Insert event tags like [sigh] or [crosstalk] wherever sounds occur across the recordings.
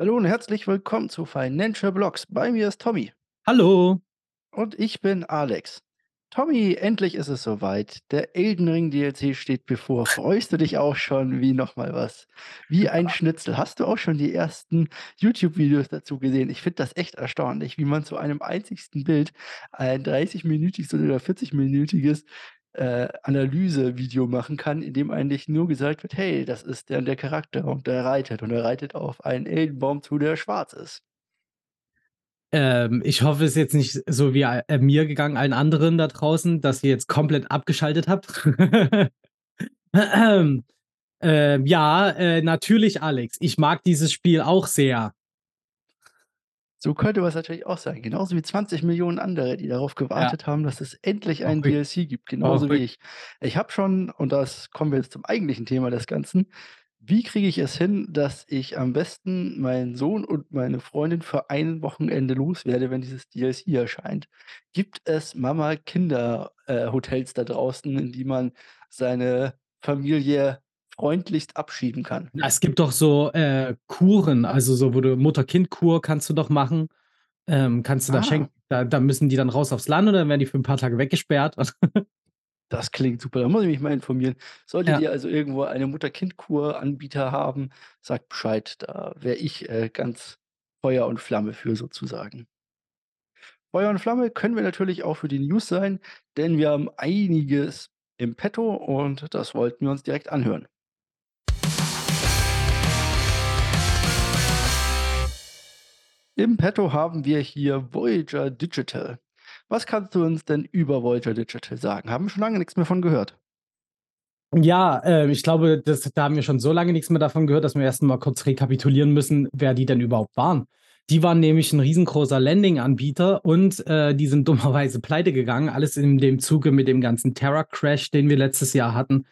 Hallo und herzlich willkommen zu Financial Blocks. Bei mir ist Tommy. Hallo. Und ich bin Alex. Tommy, endlich ist es soweit. Der Elden Ring DLC steht bevor. Freust du dich auch schon wie noch mal was? Wie ein Schnitzel. Hast du auch schon die ersten YouTube-Videos dazu gesehen? Ich finde das echt erstaunlich, wie man zu einem einzigsten Bild ein 30-minütiges oder 40-minütiges äh, Analysevideo machen kann, in dem eigentlich nur gesagt wird: „Hey, das ist der der Charakter und der reitet und er reitet auf einen Eldenbaum zu, der schwarz ist.“ Ähm, ich hoffe, es ist jetzt nicht so wie, äh, mir gegangen, allen anderen da draußen, dass ihr jetzt komplett abgeschaltet habt. [laughs] Ähm, ja, äh, natürlich, Alex. Ich mag dieses Spiel auch sehr. So könnte man's natürlich auch sein, genauso wie 20.000.000 andere, die darauf Ja. gewartet haben, dass es endlich einen Verrückt. DLC gibt, genauso wie Verrückt. ich. Ich habe schon und das kommen wir jetzt zum eigentlichen Thema des Ganzen wie kriege ich es hin, dass ich am besten meinen Sohn und meine Freundin für ein Wochenende loswerde, wenn dieses DLC erscheint? Gibt es Mama-Kinder äh, Hotels da draußen, in die man seine Familie freundlichst abschieben kann? Es gibt doch so, äh, Kuren, also so, wo du Mutter-Kind-Kur kannst du doch machen. Ähm, kannst du da Ah. schenken. Da da müssen die dann raus aufs Land oder werden die für 'n paar Tage weggesperrt? [laughs] Das klingt super, da muss ich mich mal informieren. Solltet Ja. ihr also irgendwo eine Mutter-Kind-Kur-Anbieter haben, sagt Bescheid, da wäre ich, äh, ganz Feuer und Flamme für sozusagen. Feuer und Flamme können wir natürlich auch für die News sein, denn wir haben einiges im Petto und das wollten wir uns direkt anhören. Im Petto haben wir hier Voyager Digital. Was kannst du uns denn über Voyager Digital sagen? Haben wir schon lange nix mehr von gehört. Ja, äh, ich glaube, das da haben wir schon so lange nix mehr davon gehört, dass wir erst mal kurz rekapitulieren müssen, wer die denn überhaupt waren. Die waren nämlich 'n riesengroßer Landing-Anbieter und, äh, die sind [laughs] dummerweise pleitegegangen. Alles in dem Zuge mit dem ganzen Terra-Crash, den wir letztes Jahr hatten.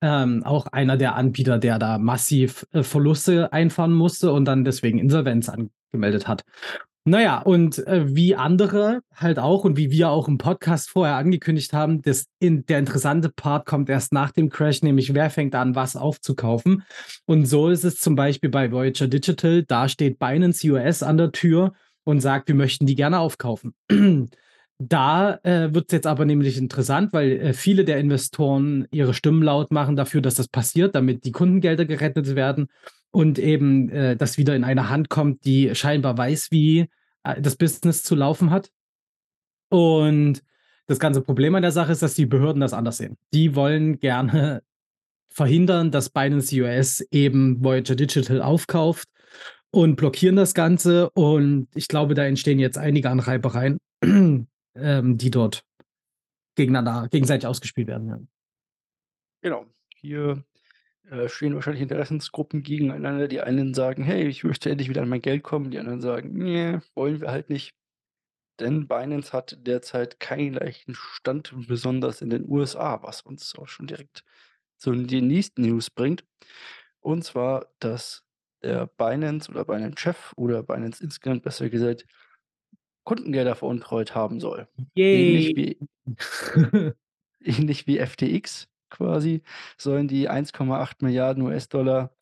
Ähm, auch einer der Anbieter, der da massiv, äh, Verluste einfahren musste und dann deswegen Insolvenz angemeldet hat. Na ja, und, äh, wie andere halt auch und wie wir auch im Podcast vorher angekündigt haben, das in der interessante Part kommt erst nach dem Crash, nämlich wer fängt an, was aufzukaufen. Und so ist es zum Beispiel bei Voyager Digital. Da steht Binance US an der Tür und sagt: „Wir möchten die gerne aufkaufen.“ [clears throat] Da, äh, wird's jetzt aber nämlich interessant, weil, äh, viele der Investoren ihre Stimmen laut machen dafür, dass das passiert, damit die Kundengelder gerettet werden und eben, äh, das wieder in eine Hand kommt, die scheinbar weiß, wie, äh, das Business zu laufen hat. Und das ganze Problem an der Sache ist, dass die Behörden das anders sehen. Die wollen gerne [laughs] verhindern, dass Binance US eben Voyager Digital aufkauft und blockieren das Ganze. Und ich glaube, da entstehen jetzt einige Anreibereien, [clears throat] ähm, die dort gegeneinander gegenseitig ausgespielt werden, ja. Genau. Hier, äh, stehen wahrscheinlich Interessensgruppen gegeneinander. Die einen sagen: „Hey, ich möchte endlich wieder an mein Geld kommen.“ Die anderen sagen: „Ne, wollen wir halt nicht.“ Denn Binance hat derzeit keinen leichten Stand, besonders in den USA, was uns auch schon direkt zu den nächsten News bringt. Und zwar, dass der Binance oder Binance-Chef oder Binance insgesamt besser gesagt Kundengelder veruntreut haben soll. Ähnlich Yay. wie ähnlich wie [laughs] FTX quasi sollen die 1,8 US-Dollar,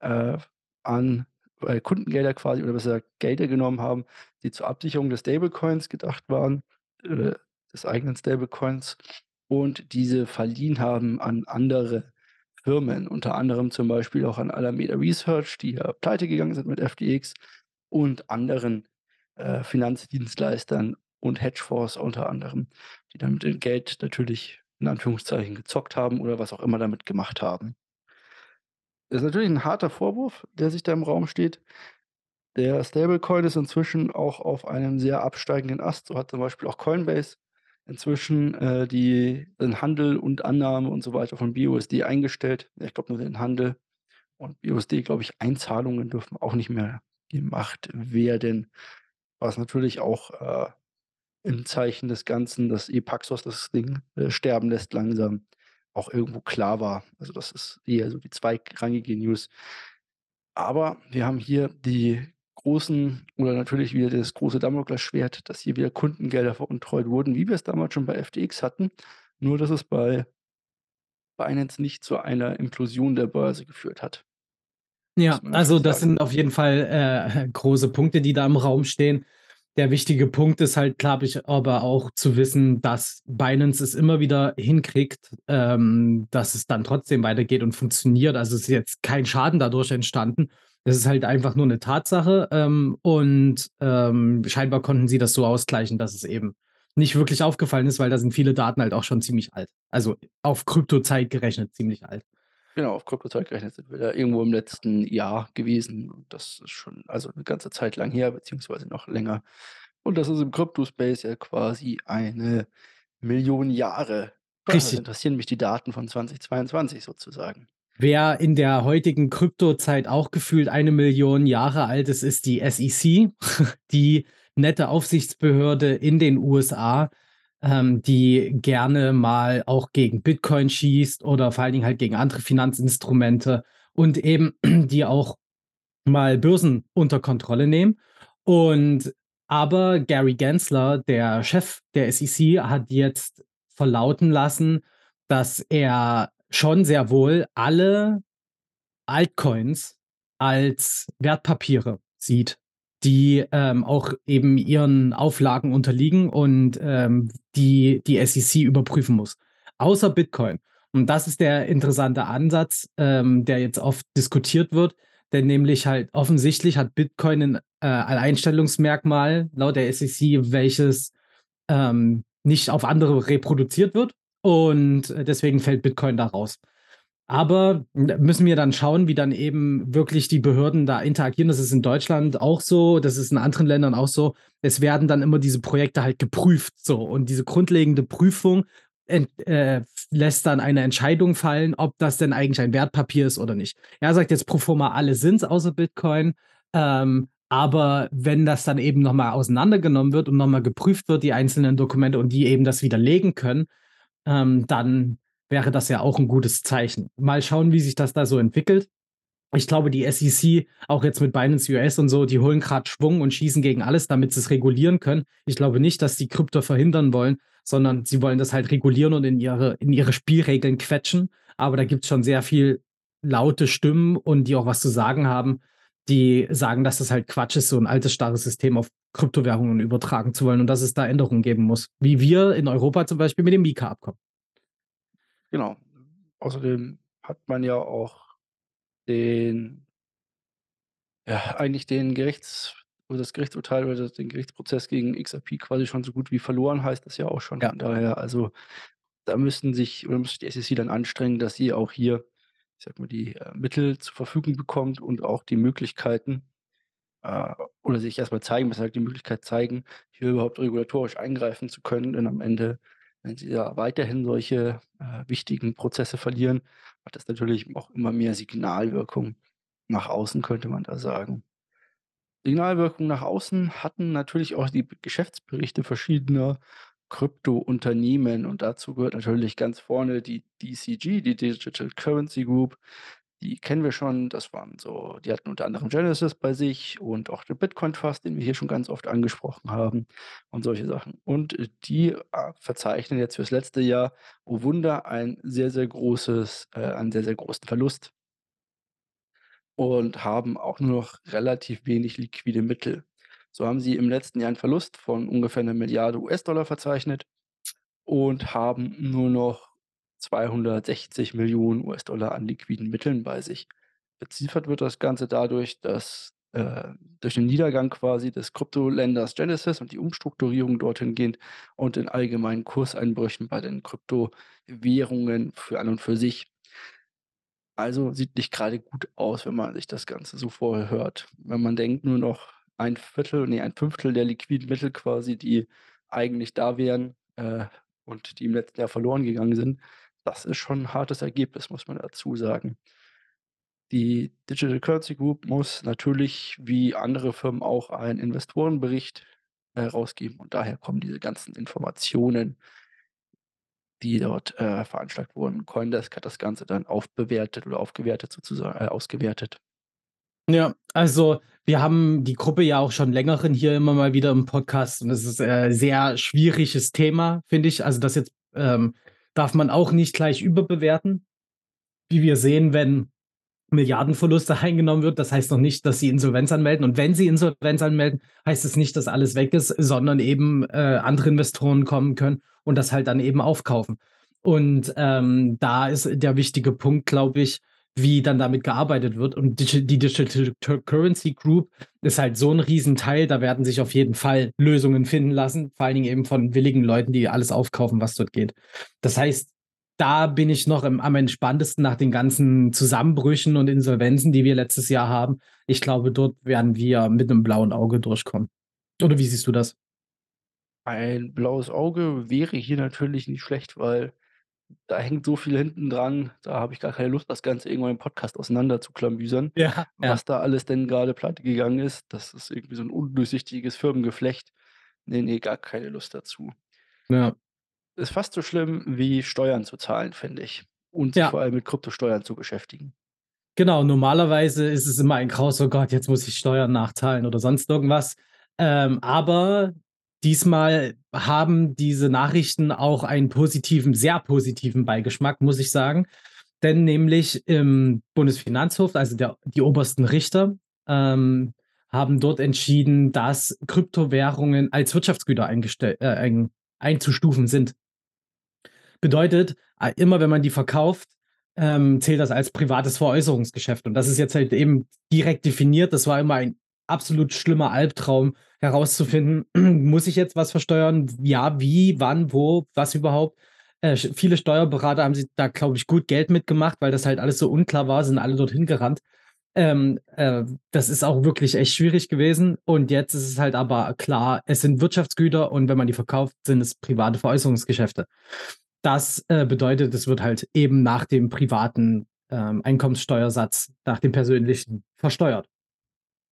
äh, an, äh, Kundengelder quasi oder besser Gelder genommen haben, die zur Absicherung des Stablecoins gedacht waren, äh, des eigenen Stablecoins und diese verliehen haben an andere Firmen, unter anderem zum Beispiel auch an Alameda Research, die ja pleitegegangen sind mit FTX und anderen, äh, Finanzdienstleistern und Hedgefonds unter anderem, die dann mit dem Geld natürlich in Anführungszeichen gezockt haben oder was auch immer damit gemacht haben. Ist natürlich 'n harter Vorwurf, der sich da im Raum steht. Der Stablecoin ist inzwischen auch auf einem sehr absteigenden Ast. So hat zum Beispiel auch Coinbase inzwischen, äh, die den Handel und Annahme und so weiter von BUSD eingestellt. Ich glaube nur den Handel und BUSD, glaube ich, Einzahlungen dürfen auch nicht mehr gemacht werden, was natürlich auch, äh, im Zeichen des Ganzen, dass eh Paxos das Ding, äh, sterben lässt langsam, auch irgendwo klar war. Also, das ist eher so die zweitrangige News. Aber wir haben hier die großen oder natürlich wieder das große Damoklesschwert, dass hier wieder Kundengelder veruntreut wurden, wie wir es damals schon bei FTX hatten, nur dass es bei Binance nicht zu einer Implosion der Börse geführt hat. Ja, also das sind auf jeden Fall, äh, [laughs] große Punkte, die da im Raum stehen. Der wichtige Punkt ist halt, glaube ich, aber auch zu wissen, dass Binance es immer wieder hinkriegt, ähm, dass es dann trotzdem weitergeht und funktioniert. Also, ist jetzt kein Schaden dadurch entstanden. Es ist halt einfach nur 'ne Tatsache, ähm, und, ähm, scheinbar konnten sie das so ausgleichen, dass es eben nicht wirklich aufgefallen ist, weil da sind viele Daten halt auch schon ziemlich alt. Also, auf Kryptozeit gerechnet ziemlich alt. Genau, auf Kryptozeit gerechnet sind wir da irgendwo im letzten Jahr gewesen und das ist schon also 'ne ganze Zeit lang her, beziehungsweise noch länger. Und das ist im Kryptospace ja quasi eine Million Jahre. Richtig. interessieren mich die Daten von 2022 sozusagen. Wer in der heutigen Kryptozeit auch gefühlt 1.000.000 Jahre alt ist, ist die SEC, [laughs] die nette Aufsichtsbehörde in den USA, ähm, die gerne mal auch gegen Bitcoin schießt oder vor allen Dingen halt gegen andere Finanzinstrumente und eben [clears throat] die auch mal Börsen unter Kontrolle nehmen. Und aber Gary Gensler, der Chef der SEC, hat jetzt verlauten lassen, dass er schon sehr wohl alle Altcoins als Wertpapiere sieht, die, ähm, auch eben ihren Auflagen unterliegen und, ähm, die die SEC überprüfen muss, außer Bitcoin. Und das ist der interessante Ansatz, ähm, der jetzt oft diskutiert wird, denn nämlich halt offensichtlich hat Bitcoin 'n, äh, Alleinstellungsmerkmal laut der SEC, welches, ähm, nicht auf andere reproduziert wird und deswegen fällt Bitcoin da raus. Aber müssen wir dann schauen, wie dann eben wirklich die Behörden da interagieren. Das ist in Deutschland auch so, das ist in anderen Ländern auch so. Es werden dann immer diese Projekte halt geprüft so und diese grundlegende Prüfung ent äh, lässt dann eine Entscheidung fallen, ob das denn eigentlich ein Wertpapier ist oder nicht. Er sagt jetzt pro forma, alle sind's außer Bitcoin, ähm, aber wenn das dann eben noch mal auseinandergenommen wird und noch mal geprüft wird, die einzelnen Dokumente und die eben das widerlegen können, ähm, dann wäre das ja auch 'n gutes Zeichen. Mal schauen, wie sich das da so entwickelt. Ich glaube, die SEC, auch jetzt mit Binance US und so, die holen grad Schwung und schießen gegen alles, damit sie's regulieren können. Ich glaube nicht, dass die Krypto verhindern wollen, sondern sie wollen das halt regulieren und in ihre in ihre Spielregeln quetschen. Aber da gibt's schon sehr viel laute Stimmen und die auch was zu sagen haben, die sagen, dass das halt Quatsch ist, so 'n altes, starres System auf Kryptowährungen übertragen zu wollen und dass es da Änderungen geben muss, wie wir in Europa zum Beispiel mit dem MiCA-Abkommen. Genau. Außerdem hat man ja auch den ja, eigentlich den Gerichts oder das Gerichtsurteil oder den Gerichtsprozess gegen XRP quasi schon so gut wie verloren, heißt das ja auch schon. Ja. Von daher, also, da müssten sich oder müsste die SEC dann anstrengen, dass sie auch hier, ich sage mal, die, äh, Mittel zur Verfügung bekommt und auch die Möglichkeiten, äh oder sich erst mal zeigen besser gesagt, die Möglichkeit zeigen, hier überhaupt regulatorisch eingreifen zu können. Denn am Ende, wenn sie da weiterhin solche, äh, wichtigen Prozesse verlieren, hat das natürlich auch immer mehr Signalwirkung nach außen, könnte man da sagen. Signalwirkung nach außen hatten natürlich auch die Geschäftsberichte verschiedener Kryptounternehmen und dazu gehört natürlich ganz vorne die DCG, die Digital Currency Group. Die kennen wir schon, das waren so die hatten unter anderem Genesis bei sich und auch den Bitcoin Trust, den wir hier schon ganz oft angesprochen haben und solche Sachen. Und, äh, die, äh, verzeichnen jetzt fürs letzte Jahr, oh Wunder, ein sehr, sehr großes äh, einen sehr, sehr großen Verlust. Und haben auch nur noch relativ wenig liquide Mittel. So haben sie im letzten Jahr 'n Verlust von ungefähr 1.000.000.000 US-Dollar verzeichnet und haben nur noch 260.000.000 US-Dollar an liquiden Mitteln bei sich. Beziffert wird das Ganze dadurch, dass, äh durch den Niedergang quasi des Kryptoländers Genesis und die Umstrukturierung dorthin gehend und den allgemeinen Kurseinbrüchen bei den Kryptowährungen für an und für sich. Also, sieht nicht grade gut aus, wenn man sich das Ganze so vorher hört. Wenn man denkt, nur noch 1/4, ne, 1/5 der liquiden Mittel quasi, die eigentlich da wären, äh, und die im letzten Jahr verloren gegangen sind. Das ist schon 'n hartes Ergebnis, muss man dazu sagen. Die Digital Currency Group muss natürlich wie andere Firmen auch einen Investorenbericht herausgeben und daher kommen diese ganzen Informationen die dort, äh, veranschlagt wurden. CoinDesk hat das Ganze dann aufbewertet oder aufgewertet sozusagen äh, ausgewertet. Ja, also, wir haben die Gruppe ja auch schon längeren hier immer mal wieder im Podcast und das ist, äh, sehr schwieriges Thema, finde ich. Also, das jetzt, ähm, darf man auch nicht gleich überbewerten. Wie wir sehen, wenn Milliardenverluste [laughs] eingenommen wird. Das heißt noch nicht, dass sie Insolvenz anmelden. Und wenn sie Insolvenz anmelden, heißt es nicht, dass alles weg ist, sondern eben äh, andere Investoren kommen können und das halt dann eben aufkaufen. Und ähm, da ist der wichtige Punkt, glaube ich, wie dann damit gearbeitet wird. Und die Digital Currency Group ist halt so ein Riesenteil, da werden sich auf jeden Fall Lösungen finden lassen, vor allen Dingen eben von willigen Leuten, die alles aufkaufen, was dort geht. Das heißt, da bin ich noch im, am entspanntesten nach den ganzen Zusammenbrüchen und Insolvenzen, die wir letztes Jahr haben. Ich glaube, dort werden wir mit einem blauen Auge durchkommen. Oder wie siehst du das? Ein blaues Auge wäre hier natürlich nicht schlecht, weil da hängt so viel hinten dran, da habe ich gar keine Lust, das Ganze irgendwann im Podcast auseinander zu klamüsern. Ja, ja. Was da alles denn gerade pleite gegangen ist, das ist irgendwie so ein undurchsichtiges Firmengeflecht. Ne, ne, gar keine Lust dazu. Ja. Ist fast so schlimm wie Steuern zu zahlen, finde ich. Und sich Ja. vor allem mit Kryptosteuern zu beschäftigen. Genau, normalerweise ist es immer ein Graus, oh Gott, jetzt muss ich Steuern nachzahlen oder sonst irgendwas. Ähm, aber diesmal haben diese Nachrichten auch einen positiven, sehr positiven Beigeschmack, muss ich sagen. Denn nämlich im Bundesfinanzhof, also der, die obersten Richter, ähm, haben dort entschieden, dass Kryptowährungen als Wirtschaftsgüter äh, ein, einzustufen sind. Bedeutet, äh, immer wenn man die verkauft, ähm, zählt das als privates Veräußerungsgeschäft. Und das ist jetzt halt eben direkt definiert. Das war immer ein absolut schlimmer Albtraum herauszufinden, [clears throat] muss ich jetzt was versteuern? Ja, wie, wann, wo, was überhaupt? Äh, viele Steuerberater haben sich da, glaube ich, gut Geld mitgemacht, weil das halt alles so unklar war, sind alle dorthin gerannt. Ähm, äh, das ist auch wirklich echt schwierig gewesen. Und jetzt ist es halt aber klar, es sind Wirtschaftsgüter und wenn man die verkauft, sind es private Veräußerungsgeschäfte. Das äh, bedeutet, es wird halt eben nach dem privaten ähm, Einkommenssteuersatz, nach dem persönlichen versteuert.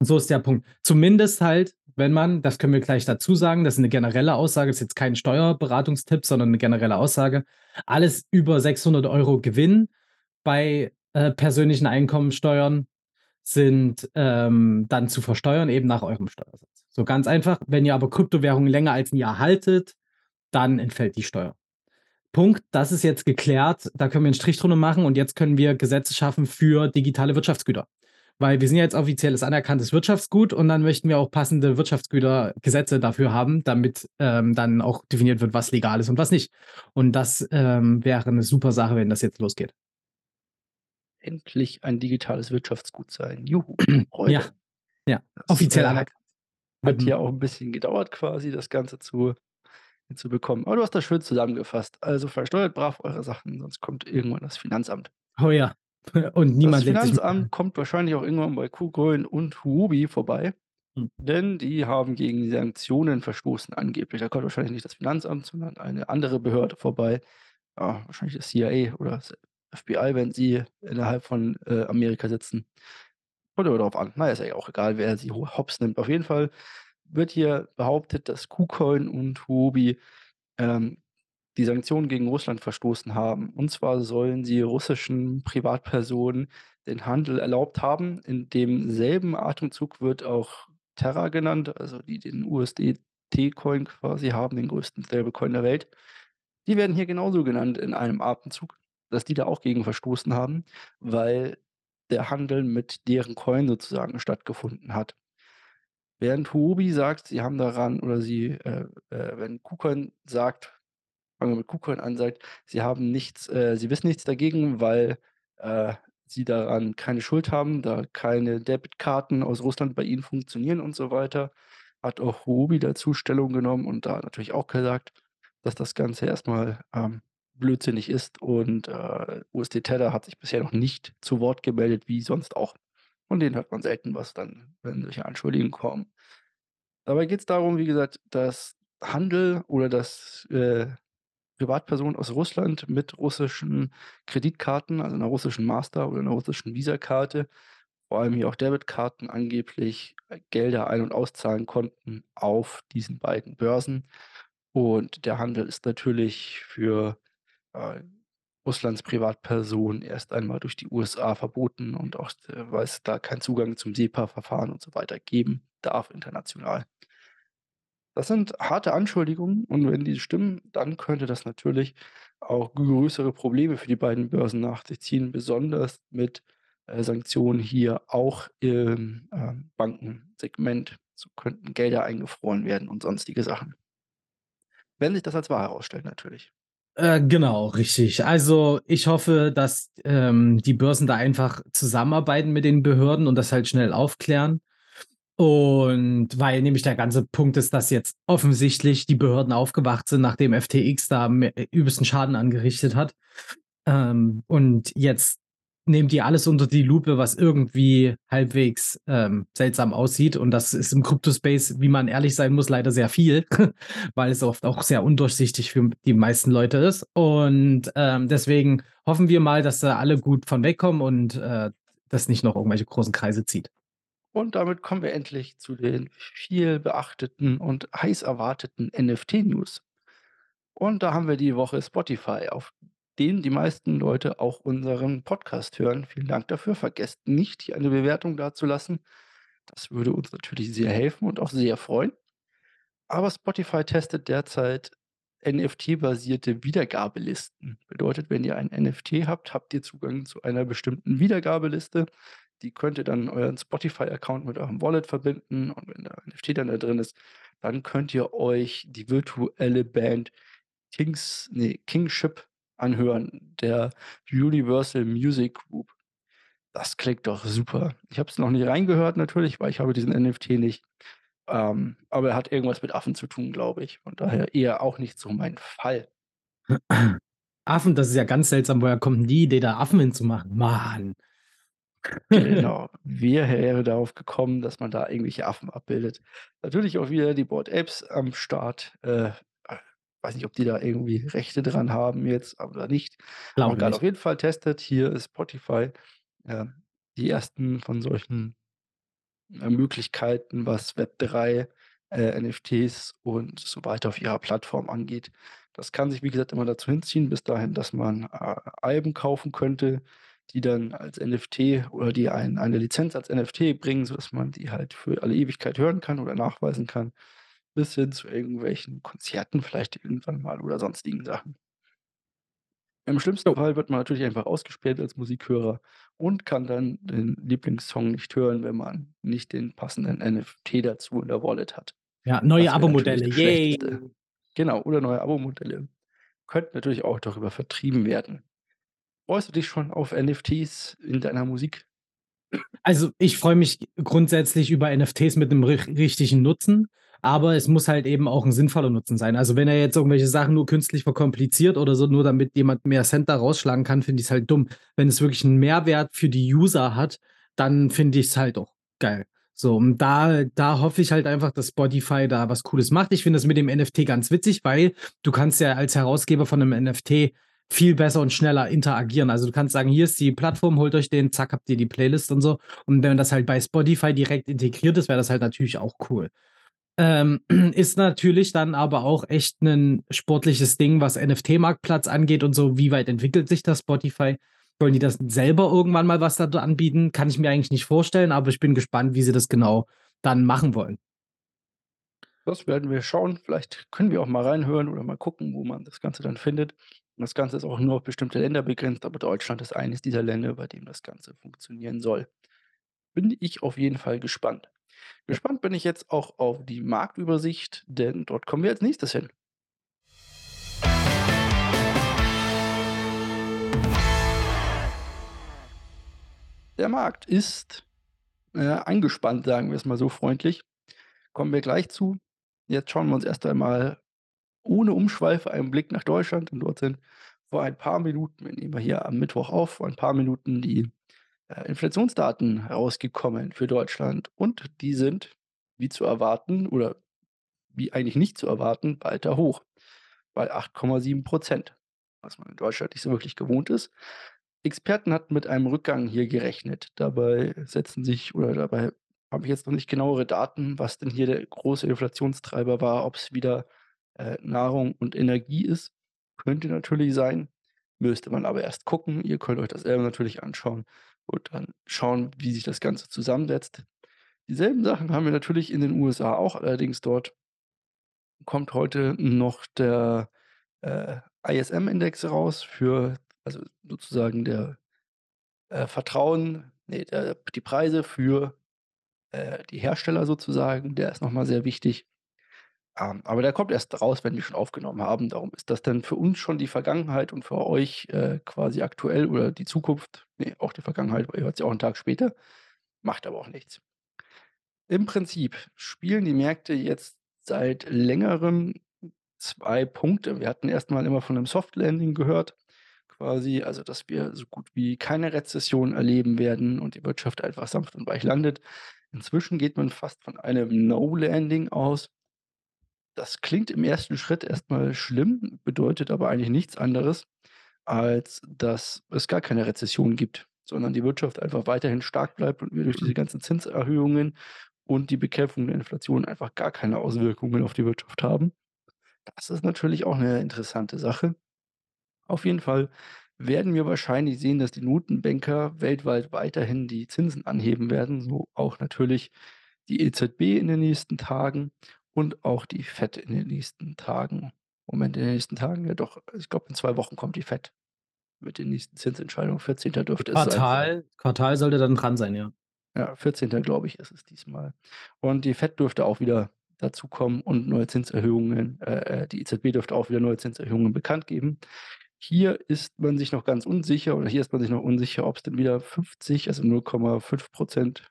Und so ist der Punkt. Zumindest halt, wenn man, das können wir gleich dazu sagen, das ist eine generelle Aussage, ist jetzt kein Steuerberatungstipp, sondern eine generelle Aussage. Alles über 600 Euro Gewinn bei äh, persönlichen Einkommensteuern sind ähm, dann zu versteuern, eben nach eurem Steuersatz. So ganz einfach. Wenn ihr aber Kryptowährungen länger als ein Jahr haltet, dann entfällt die Steuer. Punkt, das ist jetzt geklärt. Da können wir einen Strich drunter machen und jetzt können wir Gesetze schaffen für digitale Wirtschaftsgüter. Weil wir sind ja jetzt offizielles anerkanntes Wirtschaftsgut und dann möchten wir auch passende Wirtschaftsgütergesetze dafür haben, damit ähm, dann auch definiert wird, was legal ist und was nicht. Und das ähm, wäre eine super Sache, wenn das jetzt losgeht. Endlich ein digitales Wirtschaftsgut sein. Juhu. [clears throat] Freude. Ja, ja. Das, Offiziell äh, anerkannt. Hat ja auch ein bisschen gedauert quasi, das Ganze zu zu bekommen. Aber du hast das schön zusammengefasst. Also versteuert brav eure Sachen, sonst kommt irgendwann das Finanzamt. Oh ja. [laughs] Und niemand das Finanzamt kommt wahrscheinlich auch irgendwann bei KuCoin und Huobi vorbei, Hm. denn die haben gegen die Sanktionen verstoßen angeblich. Da kommt wahrscheinlich nicht das Finanzamt, sondern eine andere Behörde vorbei. Ja, wahrscheinlich das CIA oder das FBI, wenn sie innerhalb von äh, Amerika sitzen. Kommt aber darauf an. Na, ist ja auch egal, wer sie ho- hops nimmt. Auf jeden Fall wird hier behauptet, dass KuCoin und Huobi ähm, die Sanktionen gegen Russland verstoßen haben. Und zwar sollen sie russischen Privatpersonen den Handel erlaubt haben. In demselben Atemzug wird auch Terra genannt, also die den USDT-Coin quasi haben, den größten Stablecoin der Welt. Die werden hier genauso genannt in einem Atemzug, dass die da auch gegen verstoßen haben, weil der Handel mit deren Coin sozusagen stattgefunden hat. Während Huobi sagt, sie haben daran oder sie, äh, äh, wenn KuCoin sagt fangen wir mit KuCoin an, sagt, sie haben nichts äh, sie wissen nichts dagegen, weil, äh, sie daran keine Schuld haben, da keine Debitkarten aus Russland bei ihnen funktionieren und so weiter. Hat auch Huobi dazu Stellung genommen und da natürlich auch gesagt, dass das Ganze erstmal ähm, blödsinnig ist und, äh, USD Tether hat sich bisher noch nicht zu Wort gemeldet, wie sonst auch. Von denen hört man selten was dann, wenn solche Anschuldigungen kommen. Dabei geht es darum, wie gesagt, dass Handel oder dass, äh, Privatpersonen aus Russland mit russischen Kreditkarten, also einer russischen Master oder einer russischen Visa-Karte, vor allem hier auch Debitkarten angeblich äh, Gelder ein und auszahlen konnten auf diesen beiden Börsen. Und der Handel ist natürlich für, äh, Russlands Privatpersonen erst einmal durch die USA verboten und auch, äh, weil es da keinen Zugang zum SEPA-Verfahren und so weiter geben darf international. Das sind harte Anschuldigungen und wenn die stimmen, dann könnte das natürlich auch größere Probleme für die beiden Börsen nach sich ziehen, besonders mit äh, Sanktionen hier auch im, ähm, Bankensegment. So könnten Gelder eingefroren werden und sonstige Sachen. Wenn sich das als wahr herausstellt natürlich. Äh, genau, richtig. Also, ich hoffe, dass, ähm, die Börsen da einfach zusammenarbeiten mit den Behörden und das halt schnell aufklären. Und weil nämlich der ganze Punkt ist, dass jetzt offensichtlich die Behörden aufgewacht sind, nachdem FTX da me übelsten Schaden angerichtet hat. Ähm, und jetzt nehmen die alles unter die Lupe, was irgendwie halbwegs, ähm, seltsam aussieht. Und das ist im Kryptospace, wie man ehrlich sein muss, leider sehr viel, [laughs] weil es oft auch sehr undurchsichtig für die meisten Leute ist. Und, ähm, deswegen hoffen wir mal, dass da alle gut von wegkommen und, äh, das nicht noch irgendwelche großen Kreise zieht. Und damit kommen wir endlich zu den viel beachteten und heiß erwarteten NFT-News. Und da haben wir die Woche Spotify, auf denen die meisten Leute auch unseren Podcast hören. Vielen Dank dafür. Vergesst nicht, hier eine Bewertung dazulassen. Das würde uns natürlich sehr helfen und auch sehr freuen. Aber Spotify testet derzeit NFT-basierte Wiedergabelisten. Bedeutet, wenn ihr ein NFT habt, habt ihr Zugang zu einer bestimmten Wiedergabeliste. Die könnt ihr dann euren Spotify-Account mit eurem Wallet verbinden und wenn der NFT dann da drin ist, dann könnt ihr euch die virtuelle Band Kings ne, Kingship anhören, der Universal Music Group. Das klingt doch super. Ich habe es noch nicht reingehört natürlich, weil ich habe diesen NFT nicht. Ähm, aber er hat irgendwas mit Affen zu tun, glaube ich. Von daher eher auch nicht so mein Fall. Affen, das ist ja ganz seltsam. Woher kommt die Idee, da Affen hinzumachen? Mann. Genau. [laughs] Wer wäre darauf gekommen, dass man da irgendwelche Affen abbildet? Natürlich auch wieder die Bored Apes am Start. Äh, äh, weiß nicht, ob die da irgendwie Rechte dran haben jetzt oder nicht. Glaube Avantgarde nicht. auf jeden Fall testet hier Spotify, äh, die ersten von solchen, äh, Möglichkeiten, was Web3, äh, NFTs und so weiter auf ihrer Plattform angeht. Das kann sich, wie gesagt, immer dazu hinziehen, bis dahin, dass man, äh, Alben kaufen könnte, die dann als NFT oder die ein eine Lizenz als NFT bringen, sodass man die halt für alle Ewigkeit hören kann oder nachweisen kann, bis hin zu irgendwelchen Konzerten vielleicht irgendwann mal oder sonstigen Sachen. Im schlimmsten. Fall wird man natürlich einfach ausgesperrt als Musikhörer und kann dann den Lieblingssong nicht hören, wenn man nicht den passenden NFT dazu in der Wallet hat. Ja, neue Abo-Modelle, yay. Schlechteste. Genau, oder neue Abo-Modelle. Könnten natürlich auch darüber vertrieben werden. Freust du dich schon auf NFTs in deiner Musik? Also, ich freue mich grundsätzlich über NFTs mit 'nem rich richtigen Nutzen, aber es muss halt eben auch 'n sinnvoller Nutzen sein. Also, wenn er jetzt irgendwelche Sachen nur künstlich verkompliziert oder so, nur damit jemand mehr Cent da rausschlagen kann, finde ich's halt dumm. Wenn es wirklich 'n Mehrwert für die User hat, dann finde ich's halt auch geil. So, und da da hoffe ich halt einfach, dass Spotify da was Cooles macht. Ich finde das mit dem NFT ganz witzig, weil du kannst ja als Herausgeber von 'nem NFT viel besser und schneller interagieren. Also, du kannst sagen: „Hier ist die Plattform, holt euch den, zack, habt ihr die Playlist“ und so. Und wenn das halt bei Spotify direkt integriert ist, wäre das halt natürlich auch cool. Ähm, [clears throat] ist natürlich dann aber auch echt 'nen sportliches Ding, was NFT-Marktplatz angeht und so. Wie weit entwickelt sich das Spotify? Wollen die das selber irgendwann mal was da d anbieten? Kann ich mir eigentlich nicht vorstellen, aber ich bin gespannt, wie sie das genau dann machen wollen. Das werden wir schauen. Vielleicht können wir auch mal reinhören oder mal gucken, wo man das Ganze dann findet. Das Ganze ist auch nur auf bestimmte Länder begrenzt, aber Deutschland ist eines dieser Länder, bei dem das Ganze funktionieren soll. Bin ich auf jeden Fall gespannt. Gespannt bin ich jetzt auch auf die Marktübersicht, denn dort kommen wir als Nächstes hin. Der Markt ist, äh, angespannt, sagen wir es mal so freundlich. Kommen wir gleich zu. Jetzt schauen wir uns erst einmal ohne Umschweife einen Blick nach Deutschland und dort sind vor ein paar Minuten wir nehmen hier am Mittwoch auf, vor ein paar Minuten die, äh, Inflationsdaten rausgekommen für Deutschland und die sind, wie zu erwarten oder wie eigentlich nicht zu erwarten, weiter hoch bei 8,7 %, was man in Deutschland nicht so wirklich gewohnt ist. Experten hatten mit einem Rückgang hier gerechnet. Dabei setzen sich oder dabei habe ich jetzt noch nicht genauere Daten, was denn hier der große Inflationstreiber war, ob's wieder, äh, Nahrung und Energie ist. Könnte natürlich sein, müsste man aber erst gucken. Ihr könnt euch das selber natürlich anschauen und dann schauen, wie sich das Ganze zusammensetzt. Dieselben Sachen haben wir natürlich in den USA auch, allerdings dort kommt heute noch der, äh, ISM-Index raus für also sozusagen der, äh, Vertrauen Ne, der die Preise für, äh, die Hersteller sozusagen, der ist noch mal sehr wichtig. Ähm, aber der kommt erst raus, wenn wir schon aufgenommen haben. Darum ist das dann für uns schon die Vergangenheit und für euch, äh, quasi aktuell oder die Zukunft. Ne, auch die Vergangenheit, weil ihr hört's ja auch 'n Tag später. Macht aber auch nichts. Im Prinzip spielen die Märkte jetzt seit Längerem 2 Punkte. Wir hatten erst mal immer von 'nem Soft Landing gehört, quasi, also, dass wir so gut wie keine Rezession erleben werden und die Wirtschaft einfach sanft und weich landet. Inzwischen geht man fast von einem No Landing aus. Das klingt im 1. Schritt erst mal schlimm, bedeutet aber eigentlich nichts anderes, als dass es gar keine Rezession gibt, sondern die Wirtschaft einfach weiterhin stark bleibt und wir durch diese ganzen Zinserhöhungen und die Bekämpfung der Inflation einfach gar keine Auswirkungen auf die Wirtschaft haben. Das ist natürlich auch 'ne interessante Sache. Auf jeden Fall werden wir wahrscheinlich sehen, dass die Notenbanker weltweit weiterhin die Zinsen anheben werden, so auch natürlich die EZB in den nächsten Tagen und auch die FED in den nächsten Tagen. Moment, in den nächsten Tagen? Ja doch, ich glaube, in 2 Wochen kommt die FED mit den nächsten Zinsentscheidungen. 14. dürfte es sein. Quartal Quartal sollte dann dran sein, ja. Ja, 14. glaube ich, ist es diesmal. Und die FED dürfte auch wieder dazukommen und neue Zinserhöhungen äh, äh, die EZB dürfte auch wieder neue Zinserhöhungen bekannt geben. Hier ist man sich noch ganz unsicher oder hier ist man sich noch unsicher, ob's denn wieder 50, also 0,5 %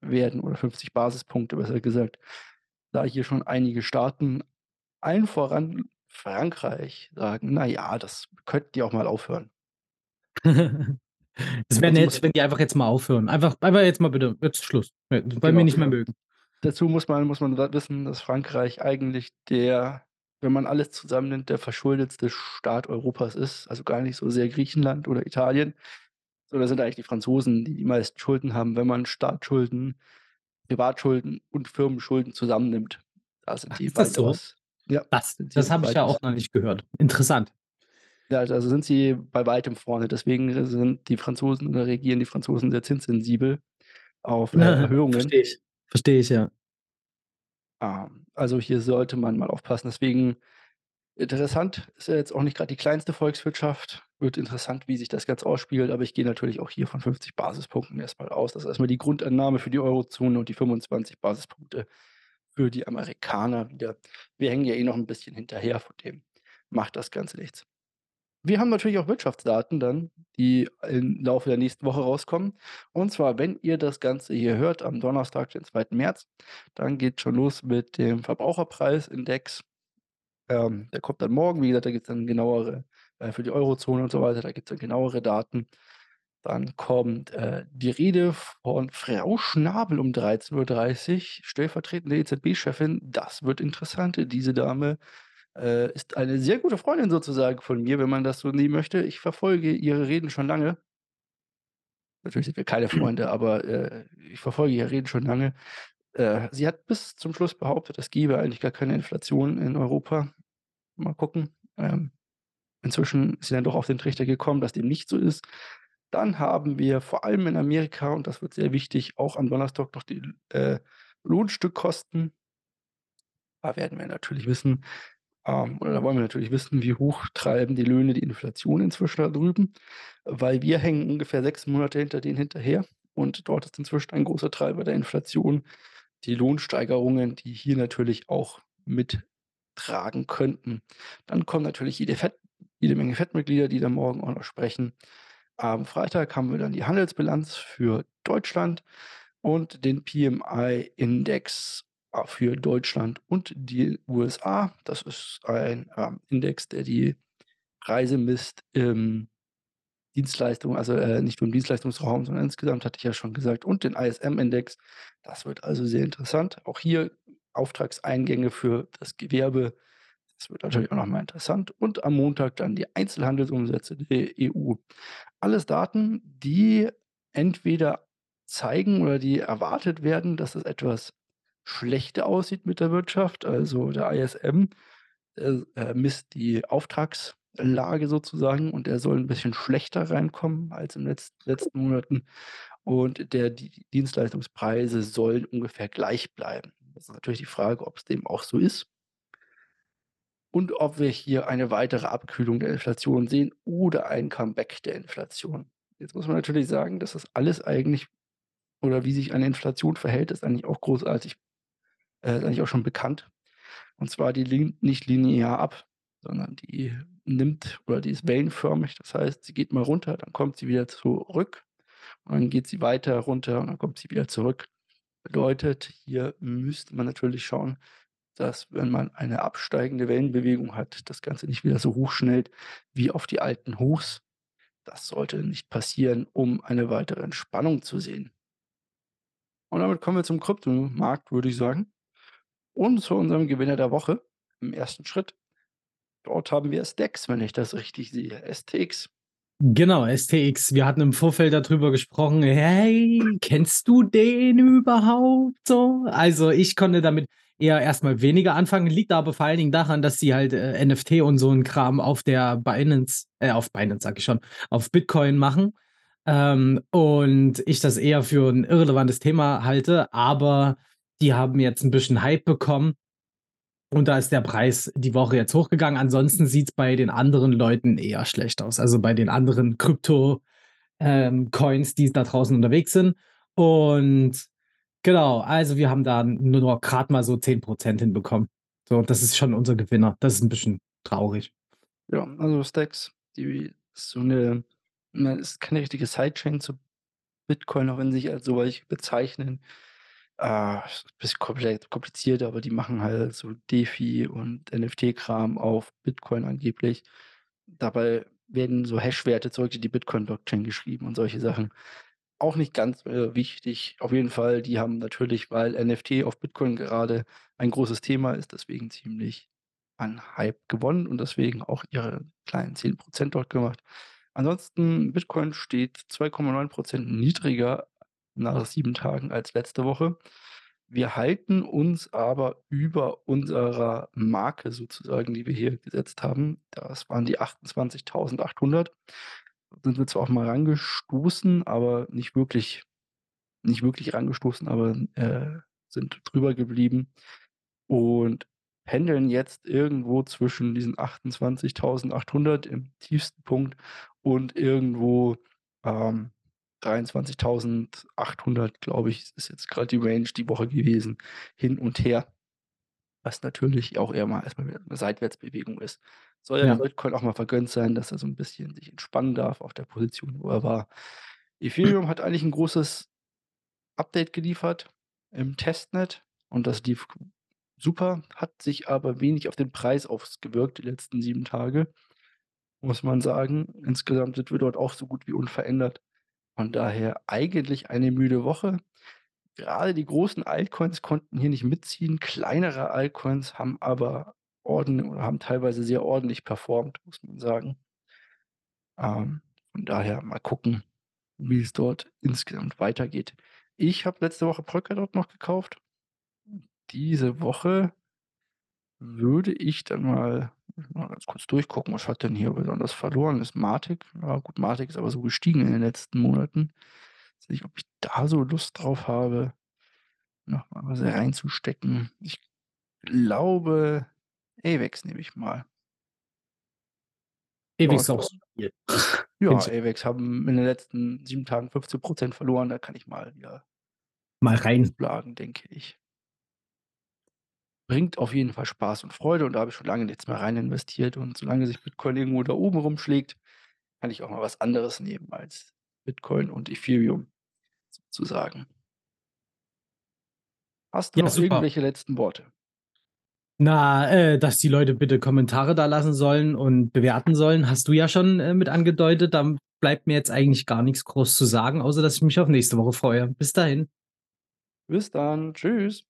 werden oder 50 Basispunkte, besser gesagt, da hier schon einige Staaten, allen voran Frankreich, sagen: „Na ja, das könnten die auch mal aufhören.“ [laughs] Es wäre muss nett, wenn die einfach jetzt mal aufhören. Einfach einfach jetzt mal bitte, jetzt Schluss. Wir Genau, nicht mehr genau. mögen. Dazu muss man muss man wissen, dass Frankreich eigentlich der wenn man alles zusammennimmt, der verschuldetste Staat Europas ist, also gar nicht so sehr Griechenland oder Italien, sondern sind eigentlich die Franzosen, die die meisten Schulden haben, wenn man Staatsschulden, Privatschulden und Firmenschulden zusammennimmt. Da sind Ach, die ist das so? weitaus ja, Das das habe ich ja auch noch nicht gehört. Interessant. Ja, also also, sind sie bei weitem vorne. Deswegen sind die Franzosen oder reagieren die Franzosen sehr zinssensibel auf, äh, Erhöhungen. Verstehe ich. Verstehe ich, ja. Ähm, also, hier sollte man mal aufpassen. Deswegen interessant ist ja jetzt auch nicht grad die kleinste Volkswirtschaft. Wird interessant, wie sich das Ganze ausspielt, aber ich gehe natürlich auch hier von 50 Basispunkten erst mal aus. Das ist erst mal die Grundannahme für die Eurozone und die 25 Basispunkte für die Amerikaner wieder. Wir hängen ja eh noch 'n bisschen hinterher, von dem macht das Ganze nichts. Wir haben natürlich auch Wirtschaftsdaten dann, die im Laufe der nächsten Woche rauskommen. Und zwar, wenn ihr das Ganze hier hört am Donnerstag, den 2. März, dann geht's schon los mit dem Verbraucherpreisindex. Ähm, der kommt dann morgen. Wie gesagt, da gibt's dann genauere äh, für die Eurozone und so weiter, da gibt's dann genauere Daten. Dann kommt, äh, die Rede von Frau Schnabel um 13:30 stellvertretende EZB-Chefin. Das wird interessant. Diese Dame, äh, ist eine sehr gute Freundin sozusagen von mir, wenn man das so nehmen möchte. Ich verfolge ihre Reden schon lange. Natürlich sind wir keine Freunde, aber, äh, ich verfolge ihre Reden schon lange. Äh, sie hat bis zum Schluss behauptet, es gebe eigentlich gar keine Inflation in Europa. Mal gucken. Ähm, inzwischen ist sie dann doch auf den Trichter gekommen, dass dem nicht so ist. Dann haben wir vor allem in Amerika, und das wird sehr wichtig, auch am Donnerstag noch die äh, Lohnstückkosten. Da werden wir natürlich wissen ähm, oder da wollen wir natürlich wissen, wie hoch treiben die Löhne die Inflation inzwischen da drüben, weil wir hängen ungefähr 6 Monate hinter denen hinterher und dort ist inzwischen ein großer Treiber der Inflation die Lohnsteigerungen, die hier natürlich auch mittragen könnten. Dann kommen natürlich jede FED jede Menge FED-Mitglieder, die dann morgen auch noch sprechen. Am Freitag haben wir dann die Handelsbilanz für Deutschland und den PMI-Index, ah, für Deutschland und die USA. Das ist ein, ähm, Index, der die Preise misst im Dienstleistung also, äh, nicht nur im Dienstleistungsraum, sondern insgesamt, hatte ich ja schon gesagt, und den ISM-Index. Das wird also sehr interessant. Auch hier Auftragseingänge für das Gewerbe. Das wird natürlich auch noch mal interessant. Und am Montag dann die Einzelhandelsumsätze der EU. Alles Daten, die entweder zeigen oder die erwartet werden, dass es etwas schlechter aussieht mit der Wirtschaft. Also, der ISM, äh, misst die Auftragslage sozusagen und der soll 'n bisschen schlechter reinkommen als in letz letzten Monaten. Und der die Dienstleistungspreise sollen ungefähr gleich bleiben. Das ist natürlich die Frage, ob's dem auch so ist. Und ob wir hier eine weitere Abkühlung der Inflation sehen oder ein Comeback der Inflation. Jetzt muss man natürlich sagen, dass das alles eigentlich oder wie sich eine Inflation verhält, ist eigentlich auch großartig äh, ist eigentlich auch schon bekannt. Und zwar die nimmt nicht linear ab, sondern die nimmt oder die ist wellenförmig. Das heißt, sie geht mal runter, dann kommt sie wieder zurück und dann geht sie weiter runter und dann kommt sie wieder zurück. Bedeutet, hier müsste man natürlich schauen, dass wenn man eine absteigende Wellenbewegung hat, das Ganze nicht wieder so hoch schnellt wie auf die alten Hochs. Das sollte nicht passieren, um eine weitere Entspannung zu sehen. Und damit kommen wir zum Kryptomarkt, würde ich sagen. Und zu unserem Gewinner der Woche im ersten Schritt. Dort haben wir Stacks, wenn ich das richtig sehe. STX. Genau, STX. Wir hatten im Vorfeld darüber gesprochen. Hey, kennst du den überhaupt so? Also, ich konnte damit eher erstmal weniger anfangen, liegt aber vor allen Dingen daran, dass sie halt äh, NFT und so ein Kram auf der Binance, äh, auf Binance sag ich schon, auf Bitcoin machen. Ähm, und ich das eher für ein irrelevantes Thema halte, aber die haben jetzt ein bisschen Hype bekommen. Und da ist der Preis die Woche jetzt hochgegangen. Ansonsten sieht es bei den anderen Leuten eher schlecht aus. Also bei den anderen Krypto-Coins, ähm, die da draußen unterwegs sind. Und genau, also wir haben da nur noch gerade mal so 10% hinbekommen. So, das ist schon unser Gewinner. Das ist ein bisschen traurig. Ja, also Stacks, die ist so eine, na, ist keine richtige Sidechain zu Bitcoin, auch wenn sie sich als so bezeichnen. Äh, bisschen kompliziert, aber die machen halt so DeFi und NFT-Kram auf Bitcoin angeblich. Dabei werden so Hashwerte zurück in die Bitcoin-Blockchain geschrieben und solche Sachen. Auch nicht ganz, äh, wichtig. Auf jeden Fall, die haben natürlich, weil NFT auf Bitcoin gerade ein großes Thema ist, deswegen ziemlich an Hype gewonnen und deswegen auch ihre kleinen 10% dort gemacht. Ansonsten, Bitcoin steht 2,9% niedriger nach sieben Tagen als letzte Woche. Wir halten uns aber über unserer Marke sozusagen, die wir hier gesetzt haben. Das waren die 28.800. Sind wir zwar auch mal rangestoßen, aber nicht wirklich, nicht wirklich rangestoßen, aber äh, sind drüber geblieben und pendeln jetzt irgendwo zwischen diesen 28.800 im tiefsten Punkt und irgendwo ähm, 23.800, glaube ich, ist jetzt gerade die Range die Woche gewesen, hin und her. Was natürlich auch eher mal erstmal wieder 'ne Seitwärtsbewegung ist. Soll ja Ja. dem Bitcoin auch mal vergönnt sein, dass er so ein bisschen sich entspannen darf auf der Position, wo er war. Ethereum hat eigentlich ein großes Update geliefert im Testnet und das lief super, hat sich aber wenig auf den Preis ausgewirkt die letzten sieben Tage, muss man sagen. Insgesamt sind wir dort auch so gut wie unverändert. Von daher eigentlich eine müde Woche. Gerade die großen Altcoins konnten hier nicht mitziehen. Kleinere Altcoins haben aber orden oder haben teilweise sehr ordentlich performt, muss man sagen. Ähm, von daher mal gucken, wie es dort insgesamt weitergeht. Ich habe letzte Woche dort noch gekauft. Diese Woche würde ich dann mal mal ganz kurz durchgucken, was hat denn hier besonders verloren? Ist Matic. Ja gut, Matic ist aber so gestiegen in den letzten Monaten. Weiß nicht, ob ich da so Lust drauf habe, noch mal was reinzustecken. Ich glaube, Avex nehme ich mal. Ewig Ja, auch. Ja. Avex haben in den letzten 7 Tagen 15% verloren. Da kann ich mal wieder Mal rein. zuschlagen, denke ich. Bringt auf jeden Fall Spaß und Freude und da habe ich schon lange nichts mehr rein investiert und solange sich Bitcoin irgendwo da oben rumschlägt, kann ich auch mal was anderes nehmen als Bitcoin und Ethereum sozusagen. Hast du Ja, noch super. irgendwelche letzten Worte? Na, äh, dass die Leute bitte Kommentare da lassen sollen und bewerten sollen, hast du ja schon, äh, mit angedeutet. Dann bleibt mir jetzt eigentlich gar nichts groß zu sagen, außer dass ich mich auf nächste Woche freue. Bis dahin. Bis dann. Tschüss.